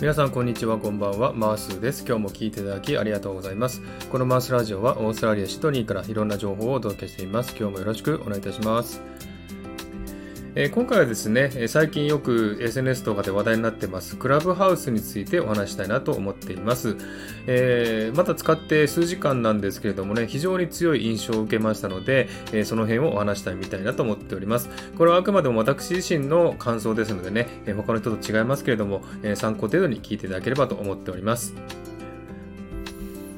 皆さんこんにちはこんばんは。マースです。今日も聞いていただきありがとうございます。このマースラジオはオーストラリアシドニーからいろんな情報をお届けしています。今日もよろしくお願いいたします。えー、今回はですね、最近よく SNS とかで話題になってますクラブハウスについてお話したいなと思っています。えー、まだ使って数時間なんですけれどもね、非常に強い印象を受けましたので、えー、その辺をお話したいみたいなと思っております。これはあくまでも私自身の感想ですのでね、え他の人と違いますけれども、え参考程度に聞いていただければと思っております。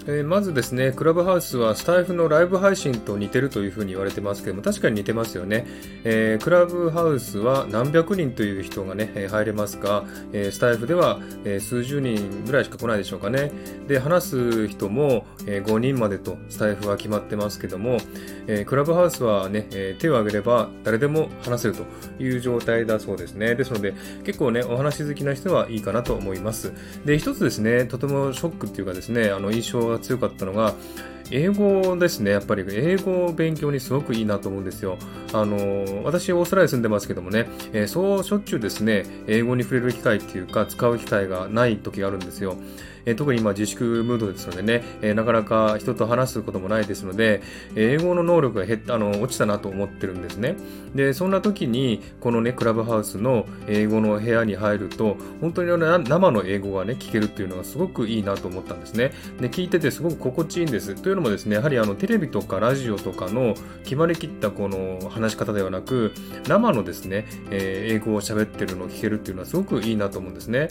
えー、まずですね、クラブハウスはスタイフのライブ配信と似てるというふうに言われてますけども、確かに似てますよね。えー、クラブハウスは何百人という人がね、入れますが、えー、スタイフでは、え数十人ぐらいしか来ないでしょうかね。で、話す人も、え5人までとスタイフは決まってますけども、えクラブハウスはね、え手を挙げれば誰でも話せるという状態だそうですね。ですので、結構ね、お話好きな人はいいかなと思います。で、一つですね、とてもショックっていうかですね、あの印象が強かったのが、英語ですね。やっぱり英語を勉強にすごくいいなと思うんですよ。あの、私オーストラリアに住んでますけどもね、えー、そうしょっちゅうですね、英語に触れる機会っていうか、使う機会がない時があるんですよ。えー、特に今自粛ムードですのでね、えー、なかなか人と話すこともないですので、英語の能力が減、あの、落ちたなと思ってるんですね。で、そんな時に、このね、クラブハウスの英語の部屋に入ると、本当に生の英語がね、聞けるっていうのがすごくいいなと思ったんですね。で、聞いててすごく心地いいんです。というのもですね、やはりあの、テレビとかラジオとかの決まりきったこの話し方ではなく、生のですね、えー、英語を喋ってるのを聞けるっていうのはすごくいいなと思うんですね。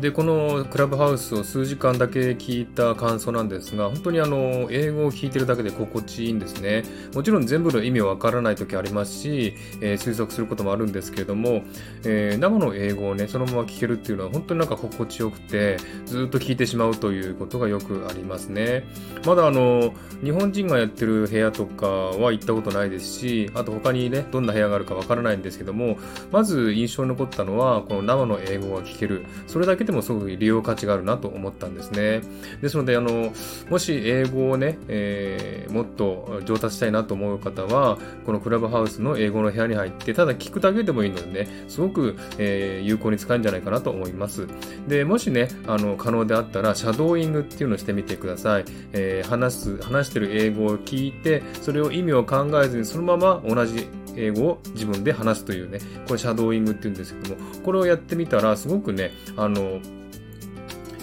でこのクラブハウスを数時間だけ聞いた感想なんですが本当にあの英語を聞いてるだけで心地いいんですね。もちろん全部の意味はわからない時ありますし、えー、推測することもあるんですけれども、えー、生の英語をねそのまま聞けるっていうのは本当になんか心地よくてずっと聞いてしまうということがよくありますね。まだあの日本人がやってる部屋とかは行ったことないですしあと他にねどんな部屋があるかわからないんですけどもまず印象に残ったのはこの生の英語が聞ける。それだけでもすごく利用価値があるなと思ったんですね。ですので、あの、もし英語をね、えー、もっと上達したいなと思う方は、このクラブハウスの英語の部屋に入って、ただ聞くだけでもいいのでね、すごく、えー、有効に使えるんじゃないかなと思います。で、もしね、あの、可能であったら、シャドーイングっていうのをしてみてください。えー、話す、話してる英語を聞いて、それを意味を考えずに、そのまま同じ英語を自分で話すというね、これシャドーイングって言うんですけども、これをやってみたら、すごくね、あの、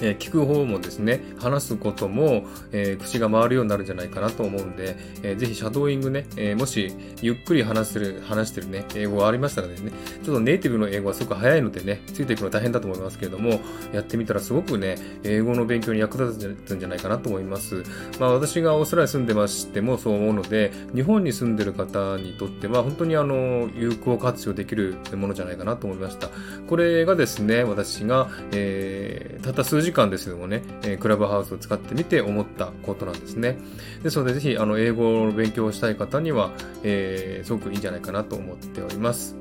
えー、聞く方もですね、話すことも、えー、口が回るようになるんじゃないかなと思うんで、えー、ぜひシャドーイングね、えもしゆっくり話してる、話してるね、英語がありましたらですね、ちょっとネイティブの英語はすごく早いのでね、ついていくの大変だと思いますけれども、やってみたらすごくね、英語の勉強に役立つんじゃないかなと思います。まあ私がオーストラリアに住んでましてもそう思うので、日本に住んでる方にとっては本当にあの、有効活用できるものじゃないかなと思いました。これがですね、私が、えー、たった数時間ですけどもね、えー、クラブハウスを使ってみて思ったことなんですね。ですので、ぜひ、あの、英語を勉強したい方には、えー、すごくいいんじゃないかなと思っております。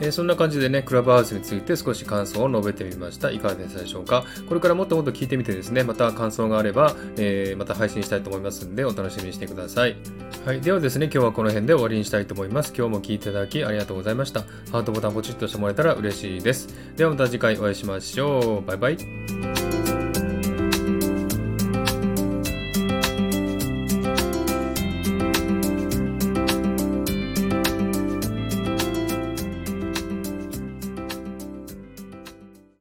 えー、そんな感じでね、クラブハウスについて少し感想を述べてみました。いかがでしたでしょうか？これからもっともっと聞いてみてですね、また感想があれば、えー、また配信したいと思いますんで、お楽しみにしてください。はい。ではですね、今日はこの辺で終わりにしたいと思います。今日も聞いていただきありがとうございました。ハートボタンポチッとしてもらえたら嬉しいです。ではまた次回お会いしましょう。バイバイ。